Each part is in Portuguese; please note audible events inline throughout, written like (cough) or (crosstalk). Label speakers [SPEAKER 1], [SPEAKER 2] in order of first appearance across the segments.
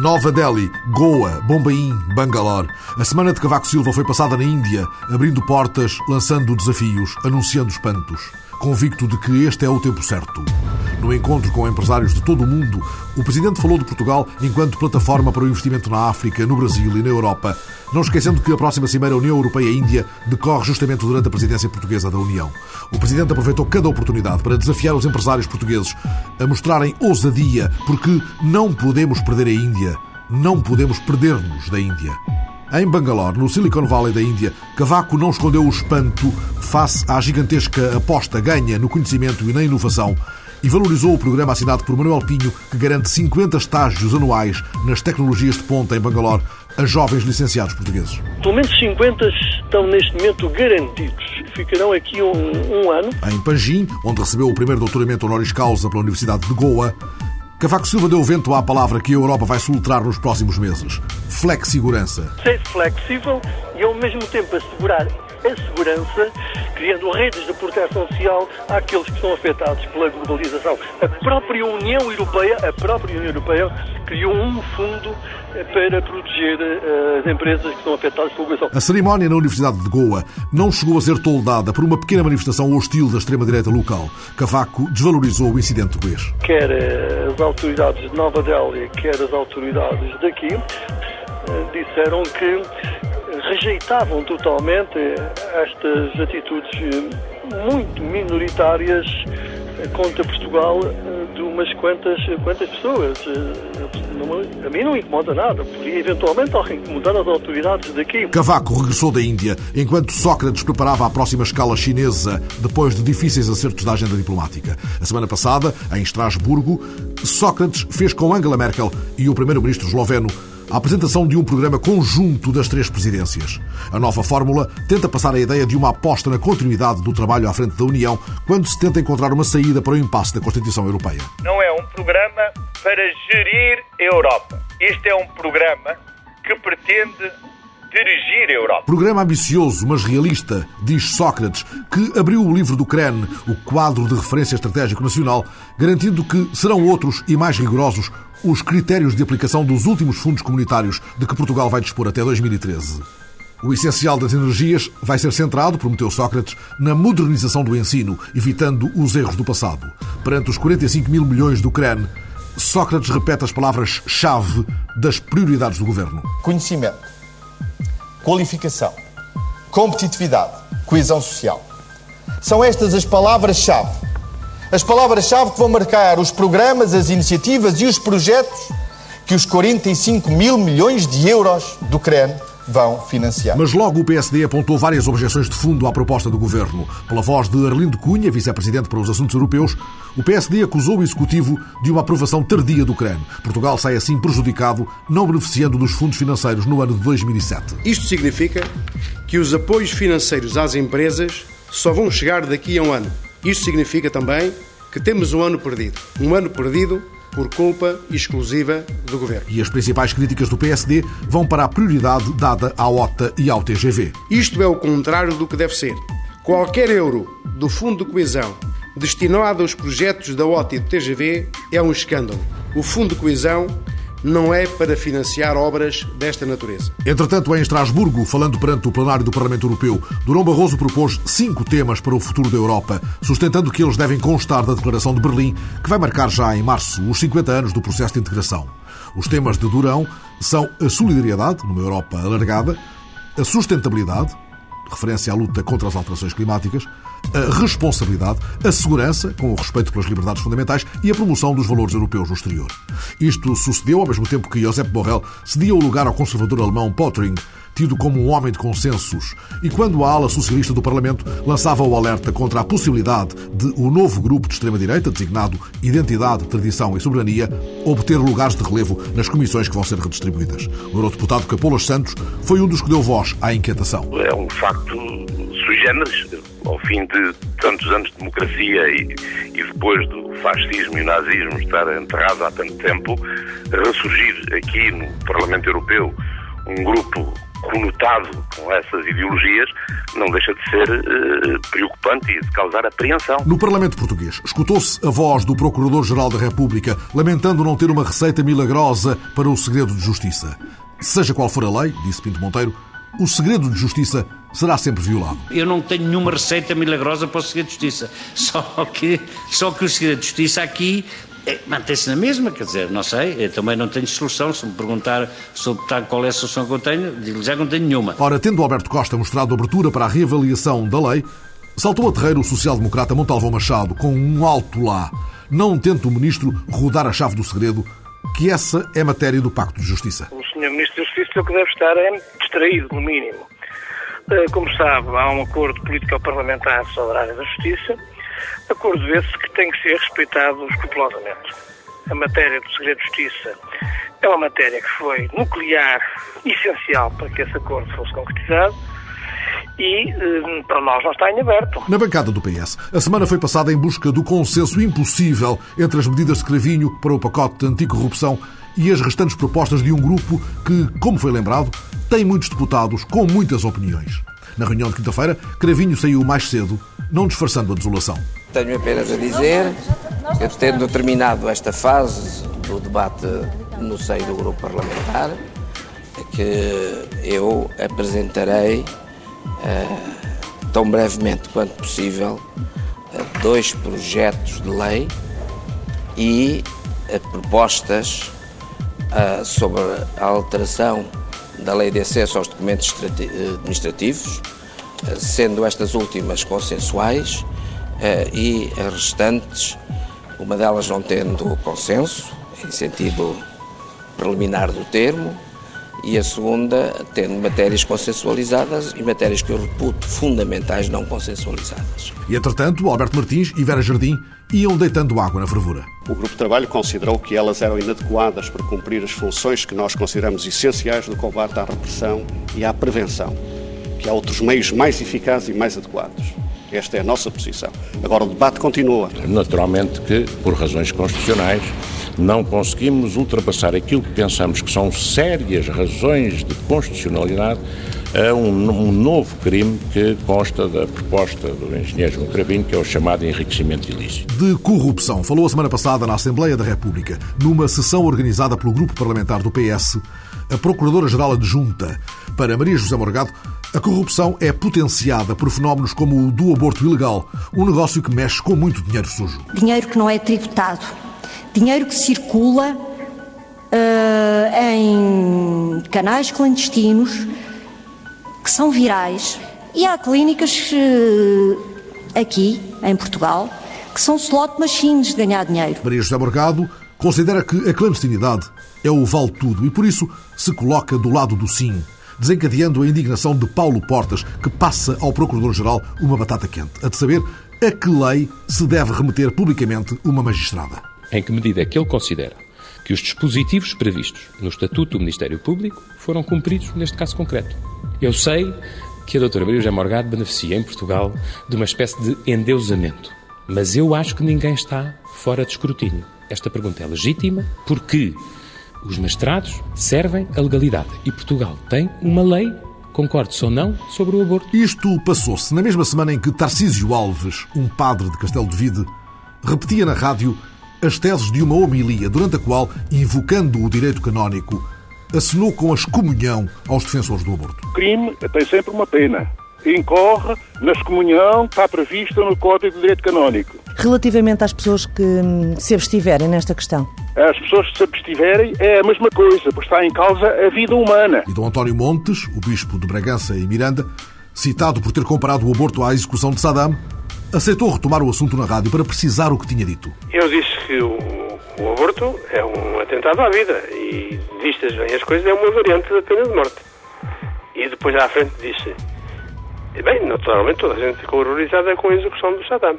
[SPEAKER 1] Nova Delhi, Goa, Bombaim, Bangalore. A semana de Cavaco Silva foi passada na Índia, abrindo portas, lançando desafios, anunciando espantos. Convicto de que este é o tempo certo. No encontro com empresários de todo o mundo, o presidente falou de Portugal enquanto plataforma para o investimento na África, no Brasil e na Europa, não esquecendo que a próxima Cimeira União Europeia-Índia decorre justamente durante a presidência portuguesa da União. O presidente aproveitou cada oportunidade para desafiar os empresários portugueses a mostrarem ousadia, porque não podemos perder a Índia, não podemos perder-nos da Índia. Em Bangalore, no Silicon Valley da Índia, Cavaco não escondeu o espanto face à gigantesca aposta ganha no conhecimento e na inovação e valorizou o programa assinado por Manuel Pinho, que garante 50 estágios anuais nas tecnologias de ponta em Bangalore a jovens licenciados portugueses.
[SPEAKER 2] Pelo menos 50 estão neste momento garantidos. Ficarão aqui um, um ano.
[SPEAKER 1] Em Panjim, onde recebeu o primeiro doutoramento honoris causa pela Universidade de Goa, Cavaco Silva deu vento à palavra que a Europa vai soltar nos próximos meses. Flexigurança.
[SPEAKER 2] Ser flexível e ao mesmo tempo assegurar a segurança, criando redes de proteção social àqueles que são afetados pela globalização. A própria União Europeia, a própria União Europeia criou um fundo para proteger eh, as empresas que são afetadas pela globalização.
[SPEAKER 1] A cerimónia na Universidade de Goa não chegou a ser toldada por uma pequena manifestação hostil da extrema-direita local. Cavaco desvalorizou o incidente do ex.
[SPEAKER 2] Quer eh, as autoridades de Nova Delhi, quer as autoridades daqui, eh, disseram que rejeitavam totalmente estas atitudes muito minoritárias contra Portugal de umas quantas, quantas pessoas. A mim não incomoda nada, podia eventualmente incomodar as autoridades daqui.
[SPEAKER 1] Cavaco regressou da Índia enquanto Sócrates preparava a próxima escala chinesa depois de difíceis acertos da agenda diplomática. A semana passada, em Estrasburgo, Sócrates fez com Angela Merkel e o primeiro-ministro esloveno a apresentação de um programa conjunto das três presidências. A nova fórmula tenta passar a ideia de uma aposta na continuidade do trabalho à frente da União quando se tenta encontrar uma saída para o impasse da Constituição Europeia.
[SPEAKER 3] Não é um programa para gerir a Europa. Este é um programa que pretende dirigir a Europa.
[SPEAKER 1] Programa ambicioso, mas realista, diz Sócrates, que abriu o livro do CREN, o quadro de referência estratégico nacional, garantindo que serão outros e mais rigorosos os critérios de aplicação dos últimos fundos comunitários de que Portugal vai dispor até 2013. O essencial das energias vai ser centrado, prometeu Sócrates, na modernização do ensino, evitando os erros do passado. Perante os 45 mil milhões do CREN, Sócrates repete as palavras-chave das prioridades do governo:
[SPEAKER 4] conhecimento, qualificação, competitividade, coesão social. São estas as palavras-chave as palavras-chave que vão marcar os programas, as iniciativas e os projetos que os 45 mil milhões de euros do CREN vão financiar.
[SPEAKER 1] Mas logo o PSD apontou várias objeções de fundo à proposta do governo. Pela voz de Arlindo Cunha, vice-presidente para os assuntos europeus, o PSD acusou o executivo de uma aprovação tardia do CREN. Portugal sai assim prejudicado, não beneficiando dos fundos financeiros no ano de 2007.
[SPEAKER 5] Isto significa que os apoios financeiros às empresas só vão chegar daqui a um ano. Isto significa também que temos um ano perdido. Um ano perdido por culpa exclusiva do Governo.
[SPEAKER 1] E as principais críticas do PSD vão para a prioridade dada à OTA e ao TGV.
[SPEAKER 5] Isto é o contrário do que deve ser. Qualquer euro do Fundo de Coesão destinado aos projetos da OTA e do TGV é um escândalo. O Fundo de Coesão não é para financiar obras desta natureza.
[SPEAKER 1] Entretanto, em Estrasburgo, falando perante o plenário do Parlamento Europeu, Durão Barroso propôs cinco temas para o futuro da Europa, sustentando que eles devem constar da Declaração de Berlim, que vai marcar já em março os 50 anos do processo de integração. Os temas de Durão são a solidariedade, numa Europa alargada, a sustentabilidade, referência à luta contra as alterações climáticas, a responsabilidade, a segurança, com o respeito pelas liberdades fundamentais e a promoção dos valores europeus no exterior. Isto sucedeu ao mesmo tempo que Josep Borrell cedia o lugar ao conservador alemão Pottering, tido como um homem de consensos, e quando a ala socialista do Parlamento lançava o alerta contra a possibilidade de o novo grupo de extrema-direita, designado Identidade, Tradição e Soberania, obter lugares de relevo nas comissões que vão ser redistribuídas. O eurodeputado Capolas Santos foi um dos que deu voz à inquietação.
[SPEAKER 6] É um facto sui generis, ao fim de tantos anos de democracia e, e depois do fascismo e nazismo estar enterrado há tanto tempo, ressurgir aqui no Parlamento Europeu um grupo conotado com essas ideologias, não deixa de ser uh, preocupante e de causar apreensão.
[SPEAKER 1] No Parlamento Português, escutou-se a voz do Procurador-Geral da República lamentando não ter uma receita milagrosa para o segredo de justiça. Seja qual for a lei, disse Pinto Monteiro, o segredo de justiça será sempre violado.
[SPEAKER 7] Eu não tenho nenhuma receita milagrosa para o segredo de justiça. (laughs) Só que, só que o segredo de justiça aqui é, mantém-se na mesma, quer dizer, não sei, eu também não tenho solução. Se me perguntar sobre qual é a solução que eu tenho, digo já que não tenho nenhuma.
[SPEAKER 1] Ora, tendo Alberto Costa mostrado abertura para a reavaliação da lei, saltou a terreiro o social-democrata Montalvão Machado com um alto lá. Não tenta o ministro rodar a chave do segredo, que essa é matéria do Pacto de Justiça.
[SPEAKER 8] O senhor ministro da Justiça o que deve estar é distraído, no mínimo. Eh, como sabe, há um acordo político-parlamentar sobre a área da justiça Acordo esse que tem que ser respeitado escrupulosamente. A matéria do segredo de justiça é uma matéria que foi nuclear, essencial para que esse acordo fosse concretizado e hum, para nós não está em aberto.
[SPEAKER 1] Na bancada do PS, a semana foi passada em busca do consenso impossível entre as medidas de Cravinho para o pacote de anticorrupção e as restantes propostas de um grupo que, como foi lembrado, tem muitos deputados com muitas opiniões. Na reunião de quinta-feira, Cravinho saiu mais cedo, não disfarçando a desolação.
[SPEAKER 9] Tenho apenas a dizer que, tendo terminado esta fase do debate no seio do grupo parlamentar, que eu apresentarei eh, tão brevemente quanto possível eh, dois projetos de lei e eh, propostas sobre a alteração da lei de acesso aos documentos administrativos, sendo estas últimas consensuais eh, e as restantes, uma delas não tendo consenso, em sentido preliminar do termo, e a segunda tendo matérias consensualizadas e matérias que eu reputo fundamentais não consensualizadas.
[SPEAKER 1] E, entretanto, Alberto Martins e Vera Jardim iam deitando água na fervura.
[SPEAKER 10] O Grupo de Trabalho considerou que elas eram inadequadas para cumprir as funções que nós consideramos essenciais no combate à repressão e à prevenção, que há outros meios mais eficazes e mais adequados. Esta é a nossa posição. Agora o debate continua.
[SPEAKER 11] Naturalmente que, por razões constitucionais, não conseguimos ultrapassar aquilo que pensamos que são sérias razões de constitucionalidade a um, um, novo crime que consta da proposta do engenheiro João Cravinho, que é o chamado enriquecimento ilícito.
[SPEAKER 1] De corrupção. Falou a semana passada na Assembleia da República, numa sessão organizada pelo grupo parlamentar do PS, a Procuradora-Geral Adjunta para Maria José Morgado a corrupção é potenciada por fenómenos como o do aborto ilegal, um negócio que mexe com muito dinheiro sujo.
[SPEAKER 12] Dinheiro que não é tributado, dinheiro que circula uh, em canais clandestinos que são virais. E há clínicas uh, aqui, em Portugal, que são slot machines de ganhar dinheiro.
[SPEAKER 1] Maria José Morgado considera que a clandestinidade é o vale tudo e por isso se coloca do lado do sim desencadeando a indignação de Paulo Portas, que passa ao Procurador-Geral uma batata quente, a de saber a que lei se deve remeter publicamente uma magistrada.
[SPEAKER 13] Em que medida é que ele considera que os dispositivos previstos no Estatuto do Ministério Público foram cumpridos neste caso concreto? Eu sei que a doutora Maria José Morgado beneficia em Portugal de uma espécie de endeusamento, mas eu acho que ninguém está fora de escrutínio. Esta pergunta é legítima porque os magistrados servem a legalidade e Portugal tem uma lei, concorde-se ou não, sobre o aborto.
[SPEAKER 1] Isto passou-se na mesma semana em que Tarcísio Alves, um padre de Castelo de Vide, repetia na rádio as teses de uma homilia durante a qual, invocando o direito canónico, assinou com a excomunhão aos defensores do aborto.
[SPEAKER 14] O crime tem sempre uma pena. Incorre na excomunhão que está prevista no Código de Direito Canónico.
[SPEAKER 15] Relativamente às pessoas que hum, se abstiverem nesta questão?
[SPEAKER 14] as pessoas que se abstiverem é a mesma coisa, porque está em causa a vida humana.
[SPEAKER 1] E Dom António Montes, o bispo de Bragança e Miranda, citado por ter comparado o aborto à execução de Saddam, aceitou retomar o assunto na rádio para precisar o que tinha dito.
[SPEAKER 16] Eu disse que o, o aborto é um atentado à vida e vistas bem as coisas é uma variante da pena de morte. E depois à frente disse, bem, naturalmente toda a gente ficou horrorizada com a execução do Saddam.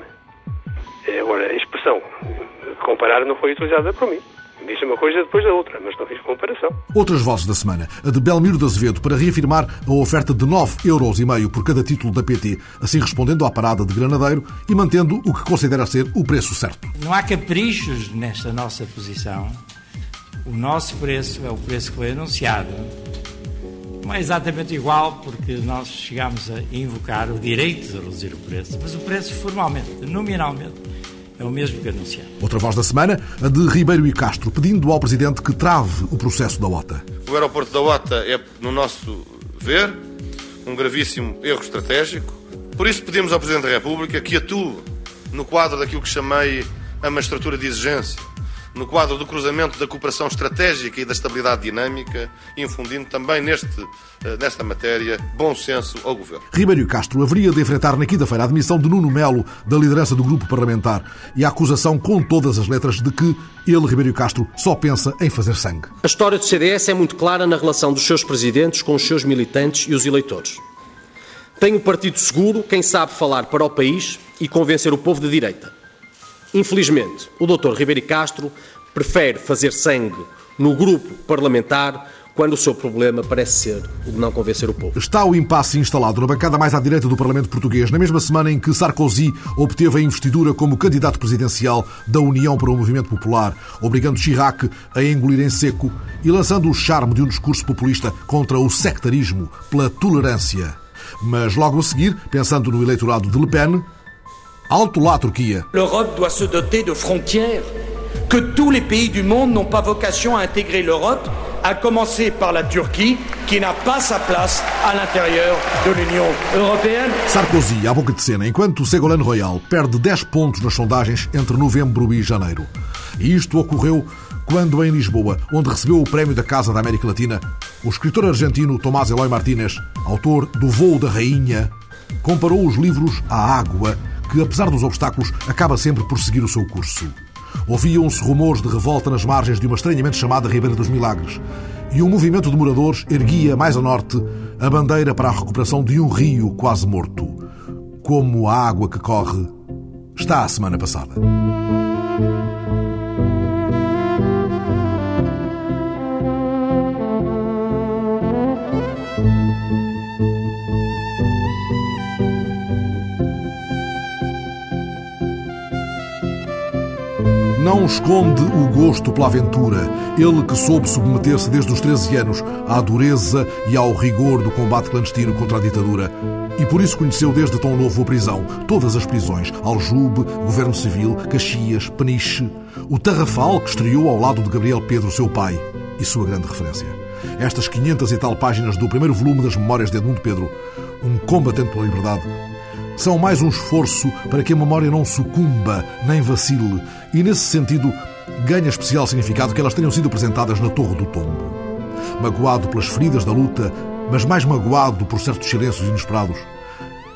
[SPEAKER 16] Agora, a expressão comparar não foi utilizada por mim. Disse uma coisa depois da outra, mas não fiz comparação.
[SPEAKER 1] Outras vozes da semana. A de Belmiro de Azevedo para reafirmar a oferta de 9,5 euros por cada título da PT, assim respondendo à parada de Granadeiro e mantendo o que considera ser o preço certo.
[SPEAKER 17] Não há caprichos nesta nossa posição. O nosso preço é o preço que foi anunciado. Não é exatamente igual, porque nós chegámos a invocar o direito de reduzir o preço, mas o preço formalmente, nominalmente, é o mesmo que anunciado.
[SPEAKER 1] Outra voz da semana, a de Ribeiro e Castro, pedindo ao Presidente que trave o processo da OTA.
[SPEAKER 18] O aeroporto da OTA é, no nosso ver, um gravíssimo erro estratégico. Por isso pedimos ao Presidente da República que atue no quadro daquilo que chamei a magistratura de exigência, no quadro do cruzamento da cooperação estratégica e da estabilidade dinâmica, infundindo também neste, eh, nesta matéria bom senso ao Governo.
[SPEAKER 1] Ribeiro Castro haveria de enfrentar na quinta-feira a admissão de Nuno Melo da liderança do grupo parlamentar e a acusação com todas as letras de que ele, Ribeiro Castro, só pensa em fazer sangue.
[SPEAKER 19] A história do CDS é muito clara na relação dos seus presidentes com os seus militantes e os eleitores. Tem o partido seguro quem sabe falar para o país e convencer o povo de direita. Infelizmente, o Dr. Ribeiro Castro prefere fazer sangue no grupo parlamentar quando o seu problema parece ser o de não convencer o povo.
[SPEAKER 1] Está o impasse instalado na bancada mais à direita do Parlamento Português, na mesma semana em que Sarkozy obteve a investidura como candidato presidencial da União para o Movimento Popular, obrigando Chirac a engolir em seco e lançando o charme de um discurso populista contra o sectarismo pela tolerância. Mas logo a seguir, pensando no eleitorado de Le Pen, Alto lá, Turquia.
[SPEAKER 20] L'Europe doit se doter de frontières, que tous les pays du monde n'ont pas vocation à intégrer l'Europe, à commencer par la Turquie, qui n'a pas sa place à l'intérieur de l'Union européenne.
[SPEAKER 1] Sarkozy, à boca de cena, enquanto Ségolène Royal perde 10 pontos nas sondagens entre novembro e janeiro. E isto ocorreu quando, em Lisboa, onde recebeu o prémio da Casa da América Latina, o escritor argentino Tomás Eloy Martínez, autor do Voo da Rainha, comparou os livros à água que, apesar dos obstáculos, acaba sempre por seguir o seu curso. Ouviam-se rumores de revolta nas margens de uma estranhamente chamada Ribeira dos Milagres, e um movimento de moradores erguia mais a norte a bandeira para a recuperação de um rio quase morto, como a água que corre está a semana passada. Não esconde o gosto pela aventura, ele que soube submeter-se desde os 13 anos à dureza e ao rigor do combate clandestino contra a ditadura. E por isso conheceu desde tão novo a prisão, todas as prisões, Aljube, Governo Civil, Caxias, Peniche, o Tarrafal que estreou ao lado de Gabriel Pedro, seu pai, e sua grande referência. Estas 500 e tal páginas do primeiro volume das Memórias de Edmundo Pedro, um combatente pela liberdade, são mais um esforço para que a memória não sucumba nem vacile e, nesse sentido, ganha especial significado que elas tenham sido apresentadas na Torre do Tombo. Magoado pelas feridas da luta, mas mais magoado por certos silêncios inesperados,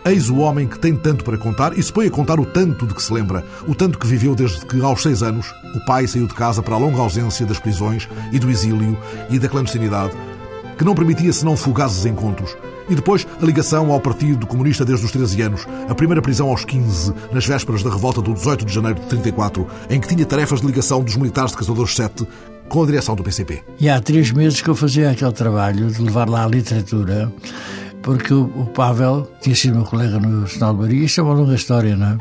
[SPEAKER 1] eis o homem que tem tanto para contar e se põe a contar o tanto de que se lembra, o tanto que viveu desde que, aos seis anos, o pai saiu de casa para a longa ausência das prisões e do exílio e da clandestinidade, que não permitia senão fugazes encontros e depois a ligação ao Partido Comunista desde os 13 anos, a primeira prisão aos 15, nas vésperas da revolta do 18 de janeiro de 34, em que tinha tarefas de ligação dos militares de Caçadores 7 com a direção do PCP.
[SPEAKER 21] E há três meses que eu fazia aquele trabalho de levar lá a literatura, porque o, Pavel tinha sido meu colega no Sinal de Maria, isso é uma longa história, não é?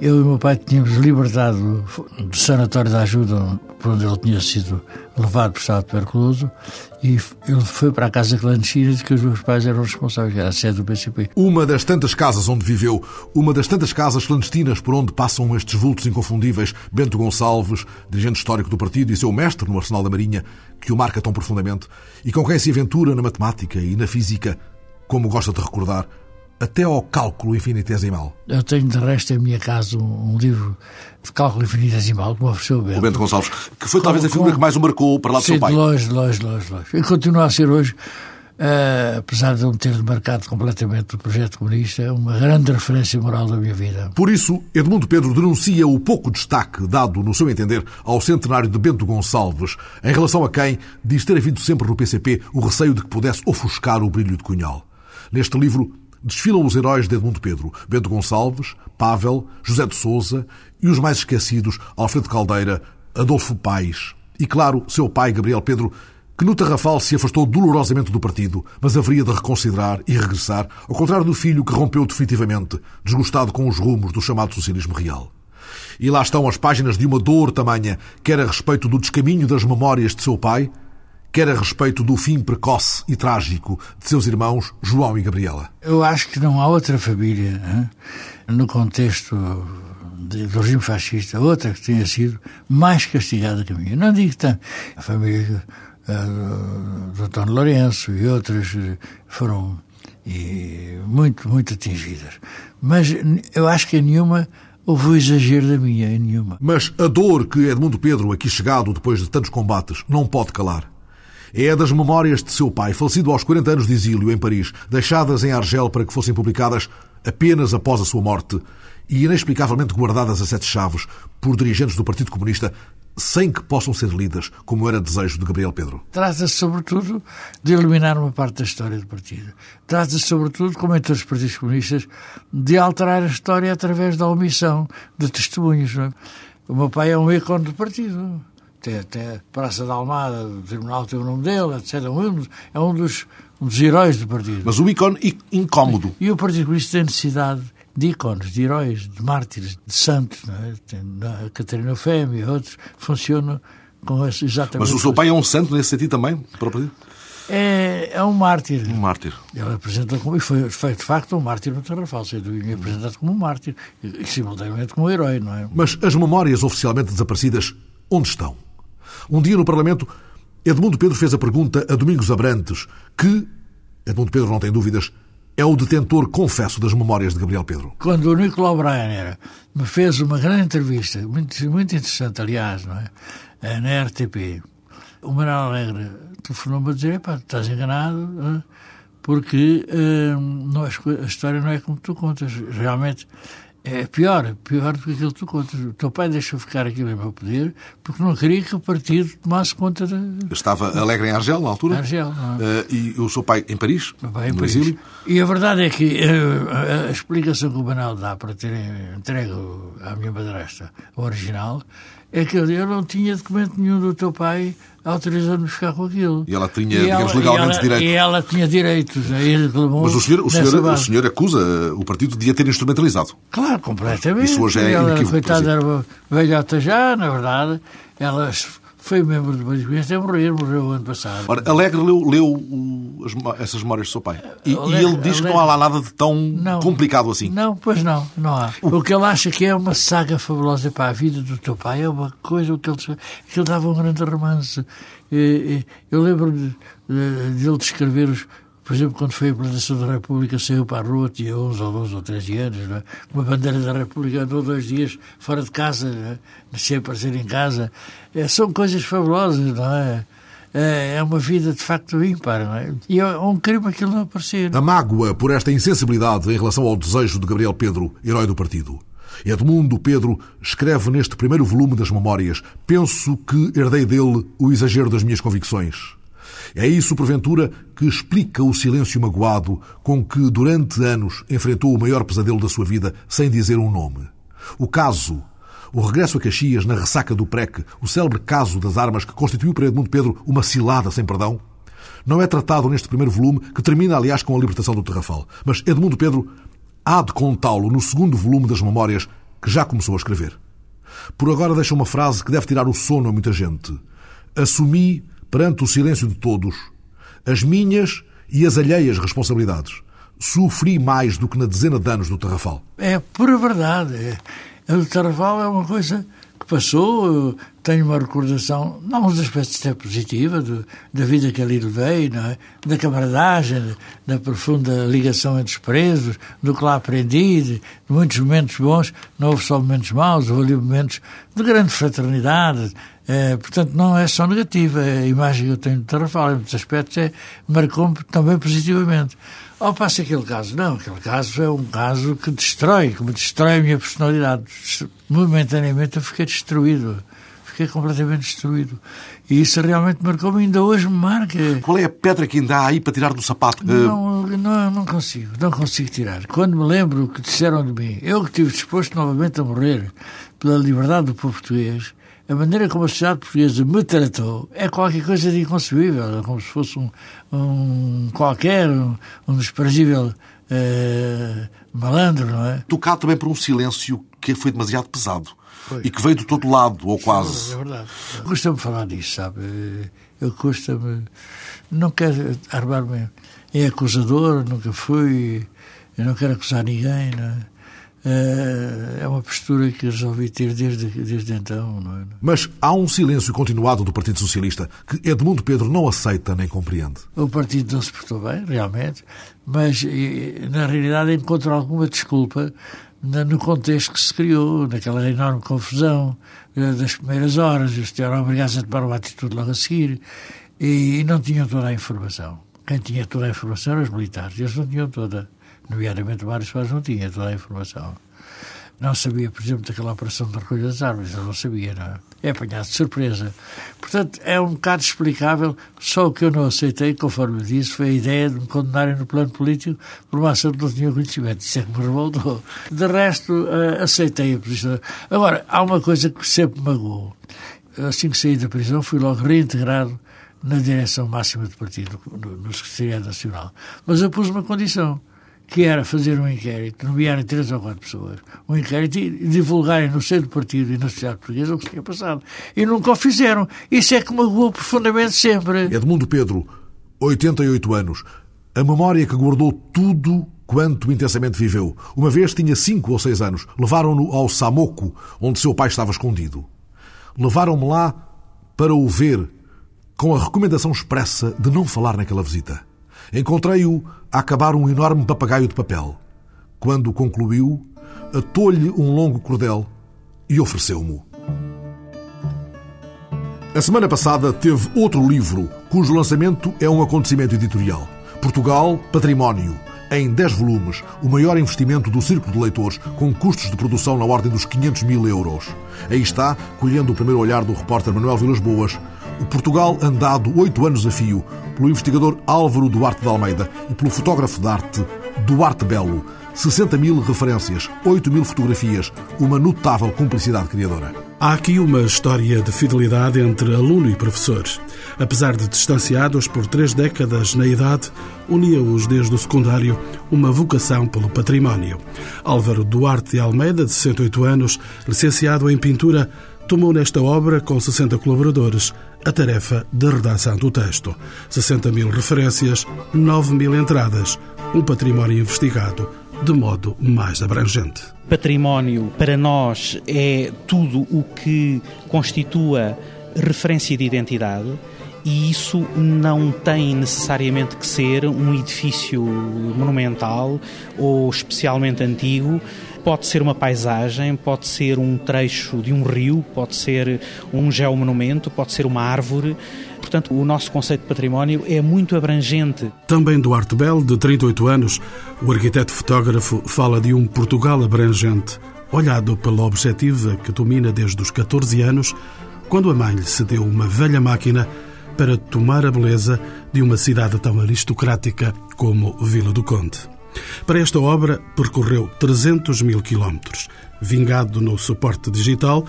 [SPEAKER 21] Eu e o meu pai tínhamos libertado do sanatório da ajuda, por onde ele tinha sido levado por estado tuberculoso, e ele foi para a casa clandestina de que os meus pais eram responsáveis, era a sede do PCP.
[SPEAKER 1] Uma das tantas casas onde viveu, uma das tantas casas clandestinas por onde passam estes vultos inconfundíveis, Bento Gonçalves, dirigente histórico do partido e seu mestre no Arsenal da Marinha, que o marca tão profundamente, e com quem se aventura na matemática e na física, como gosta de recordar, até ao cálculo infinitesimal.
[SPEAKER 21] Eu tenho de resto em minha casa um, um livro de cálculo infinitesimal que me ofereceu o Bento.
[SPEAKER 1] O Bento Gonçalves, que foi com, talvez a figura com... que mais o marcou para lá do
[SPEAKER 21] Sim,
[SPEAKER 1] seu pai.
[SPEAKER 21] Longe, longe, longe, longe. E continua a ser hoje uh, apesar de me ter demarcado completamente do projeto comunista, uma grande referência moral da minha vida.
[SPEAKER 1] Por isso, Edmundo Pedro denuncia o pouco destaque dado, no seu entender, ao centenário de Bento Gonçalves, em relação a quem diz ter havido sempre no PCP o receio de que pudesse ofuscar o brilho de Cunhal. Neste livro, desfilam os heróis de Edmundo Pedro, Bento Gonçalves, Pavel, José de Souza e os mais esquecidos, Alfredo Caldeira, Adolfo Paes e, claro, seu pai, Gabriel Pedro, que no Tarrafal se afastou dolorosamente do partido, mas haveria de reconsiderar e regressar, ao contrário do filho que rompeu definitivamente, desgostado com os rumos do chamado socialismo real. E lá estão as páginas de uma dor tamanha, quer a respeito do descaminho das memórias de seu pai, quer a respeito do fim precoce e trágico de seus irmãos João e Gabriela.
[SPEAKER 21] Eu acho que não há outra família, hein, no contexto do regime fascista, outra que tenha sido mais castigada que a minha. Não digo tanto. A família uh, do Dr. Lourenço e outras eh, foram e, muito, muito atingidas. Mas eu acho que nenhuma houve o exagero da minha, nenhuma.
[SPEAKER 1] Mas a dor que Edmundo Pedro, aqui chegado depois de tantos combates, não pode calar. É das memórias de seu pai, falecido aos 40 anos de exílio em Paris, deixadas em Argel para que fossem publicadas apenas após a sua morte e inexplicavelmente guardadas a sete chaves por dirigentes do Partido Comunista sem que possam ser lidas, como era desejo de Gabriel Pedro?
[SPEAKER 21] Trata-se, sobretudo, de eliminar uma parte da história do partido. Trata-se, sobretudo, como em todos os partidos comunistas, de alterar a história através da omissão de testemunhos. É? O meu pai é um ícone do partido. Até, até a Praça da Almada, o tribunal tem o nome dele, etc. É um dos, um dos heróis do partido.
[SPEAKER 1] Mas o ícone incómodo.
[SPEAKER 21] E o Partido Comunista tem necessidade de ícones, de heróis, de mártires, de santos. Não é? Tem, a Catarina Fêmea e outros funcionam com esse, exatamente.
[SPEAKER 1] Mas o seu pai é um santo nesse sentido também, para o partido?
[SPEAKER 21] É, é um mártir.
[SPEAKER 1] Um mártir.
[SPEAKER 21] Ele apresenta como, e foi, foi de facto um mártir no Tarrafal, sendo apresentado como um mártir e, e simultaneamente como um herói, não é?
[SPEAKER 1] Mas as memórias oficialmente desaparecidas, onde estão? Um dia no Parlamento, Edmundo Pedro fez a pergunta a Domingos Abrantes, que, Edmundo Pedro não tem dúvidas, é o detentor, confesso, das memórias de Gabriel Pedro.
[SPEAKER 21] Quando o Nicolau Breiner me fez uma grande entrevista, muito, muito interessante, aliás, não é? Eh, na RTP, o Manuel Alegre telefonou-me a dizer: pá, estás enganado, porque uh, não, a história não é como tu contas. Realmente é pior, pior do que aquilo que tu contas. O teu pai deixou ficar aquilo em meu poder porque não queria que o partido tomasse conta da.
[SPEAKER 1] Estava alegre em Argel, na altura?
[SPEAKER 21] Argel,
[SPEAKER 1] uh, E o seu pai em Paris?
[SPEAKER 21] Meu pai em Paris. Exílio? E a verdade é que uh, a explicação que o Banal dá para ter entregue à minha madrasta o original é que eu não tinha documento nenhum do teu pai autorizando-me ficar com aquilo.
[SPEAKER 1] E ela tinha, e digamos, ela, legalmente
[SPEAKER 21] e ela,
[SPEAKER 1] direito.
[SPEAKER 21] E ela tinha direitos. Aí
[SPEAKER 1] Mas o senhor, o, senhor, o senhor acusa o partido de a ter instrumentalizado.
[SPEAKER 21] Claro, completamente.
[SPEAKER 1] Isso hoje é
[SPEAKER 21] ela,
[SPEAKER 1] inequívoco.
[SPEAKER 21] Coitada, era velhota já, na verdade. Ela foi membro do Partido Comunista até morrer, morreu ano passado.
[SPEAKER 1] Ora, Alegre leu, leu as, essas memórias do seu pai. E, Alegre, e ele diz Alegre, que não há lá nada de tão não, complicado assim.
[SPEAKER 21] Não, pois não, não há. O que ele acha que é uma saga fabulosa para a vida do teu pai é uma coisa que ele, que ele dava um grande romance. Eu lembro de, de, de ele descrever os, por exemplo, quando foi a implantação da República, saiu para a rua, tinha 11 ou 12 ou 13 anos, é? uma bandeira da República andou dois dias fora de casa, é? sem aparecer em casa. É, são coisas fabulosas, não é? é? É uma vida de facto ímpar, não é? E é um crime aquilo não aparecer.
[SPEAKER 1] A mágoa por esta insensibilidade em relação ao desejo de Gabriel Pedro, herói do partido. Edmundo Pedro escreve neste primeiro volume das Memórias: Penso que herdei dele o exagero das minhas convicções. É isso, porventura, que explica o silêncio magoado com que, durante anos, enfrentou o maior pesadelo da sua vida sem dizer um nome. O caso, o regresso a Caxias na ressaca do PREC, o célebre caso das armas que constituiu para Edmundo Pedro uma cilada sem perdão, não é tratado neste primeiro volume, que termina, aliás, com a libertação do Terrafal. Mas Edmundo Pedro há de contá-lo no segundo volume das Memórias, que já começou a escrever. Por agora deixa uma frase que deve tirar o sono a muita gente. Assumi perante o silêncio de todos, as minhas e as alheias responsabilidades. Sofri mais do que na dezena de anos do Tarrafal.
[SPEAKER 21] É pura verdade. É, o Tarrafal é uma coisa que passou, tenho uma recordação, não nos aspectos até positiva, do, da vida que ali levei, é? da camaradagem, da profunda ligação entre os presos, do que lá aprendi, de, de muitos momentos bons, não houve só momentos maus, houve momentos de grande fraternidade, Uh, portanto, não é só negativa. A imagem que eu tenho de Tarrafal, em muitos aspectos, é, marcou-me também positivamente. Ao passo aquele caso, não, aquele caso é um caso que destrói, que me destrói a minha personalidade. Momentaneamente eu fiquei destruído fiquei completamente destruído. E isso realmente marcou-me, ainda hoje me marca.
[SPEAKER 1] Qual é a pedra que ainda há aí para tirar do sapato?
[SPEAKER 21] Não, não, não consigo, não consigo tirar. Quando me lembro o que disseram de mim, eu que estive disposto novamente a morrer pela liberdade do povo português, a maneira como a sociedade portuguesa me tratou é qualquer coisa de inconcebível, é como se fosse um, um qualquer, um, um desprezível uh, malandro, não é?
[SPEAKER 1] Tocado também por um silêncio que foi demasiado pesado. Foi. E que veio de todo lado, ou quase.
[SPEAKER 21] É verdade. Custa-me falar disso, sabe? Eu custa-me. Não quero armar-me em acusador, nunca fui. Eu não quero acusar ninguém, não é? É uma postura que resolvi ter desde, desde então. Não é?
[SPEAKER 1] Mas há um silêncio continuado do Partido Socialista que Edmundo Pedro não aceita nem compreende.
[SPEAKER 21] O partido não se portou bem, realmente, mas na realidade encontro alguma desculpa no contexto que se criou, naquela enorme confusão eh, das primeiras horas, eles estiveram obrigados a tomar uma atitude logo a seguir e não tinham toda a informação. Quem tinha toda a informação eram os militares, eles não tinham toda. Nomeadamente, Mário Soares não tinha toda a informação. Não sabia, por exemplo, daquela operação de recolha das árvores, ele não sabia, não é? É apanhado de surpresa. Portanto, é um bocado explicável, só o que eu não aceitei, conforme eu disse, foi a ideia de me condenarem no plano político por uma ação que não tinha conhecimento. Isso é que me revoltou. De resto, uh, aceitei a posição. Agora, há uma coisa que sempre me magoou. Assim que saí da prisão, fui logo reintegrado na direção máxima do partido, no, no Secretariado Nacional. Mas eu pus uma condição que era fazer um inquérito, nomearem três ou quatro pessoas, um inquérito e divulgarem no seio do partido e na sociedade portuguesa o que tinha passado. E nunca o fizeram. Isso é que magoou profundamente sempre.
[SPEAKER 1] Edmundo Pedro, 88 anos, a memória que guardou tudo quanto intensamente viveu. Uma vez tinha cinco ou seis anos. Levaram-no ao Samoco, onde seu pai estava escondido. Levaram-me lá para o ver, com a recomendação expressa de não falar naquela visita. Encontrei-o a acabar um enorme papagaio de papel. Quando concluiu, atou-lhe um longo cordel e ofereceu-mo. A semana passada teve outro livro, cujo lançamento é um acontecimento editorial. Portugal, Património, em 10 volumes, o maior investimento do Círculo de Leitores, com custos de produção na ordem dos 500 mil euros. Aí está, colhendo o primeiro olhar do repórter Manuel Vilas Boas, o Portugal andado oito anos a fio pelo investigador Álvaro Duarte de Almeida e pelo fotógrafo de arte Duarte Belo. 60 mil referências, 8 mil fotografias, uma notável cumplicidade criadora.
[SPEAKER 22] Há aqui uma história de fidelidade entre aluno e professor. Apesar de distanciados por três décadas na idade, unia-os desde o secundário uma vocação pelo património. Álvaro Duarte de Almeida, de 68 anos, licenciado em pintura, tomou nesta obra, com 60 colaboradores, a tarefa de redação do texto. 60 mil referências, 9 mil entradas, um património investigado de modo mais abrangente.
[SPEAKER 23] Património, para nós, é tudo o que constitua referência de identidade e isso não tem necessariamente que ser um edifício monumental ou especialmente antigo. Pode ser uma paisagem, pode ser um trecho de um rio, pode ser um geomonumento, pode ser uma árvore. Portanto, o nosso conceito de património é muito abrangente.
[SPEAKER 22] Também Duarte Bell, de 38 anos, o arquiteto fotógrafo fala de um Portugal abrangente, olhado pela objetiva que domina desde os 14 anos, quando a mãe lhe cedeu uma velha máquina para tomar a beleza de uma cidade tão aristocrática como Vila do Conde. Para esta obra, percorreu 300 mil quilómetros. Vingado no suporte digital,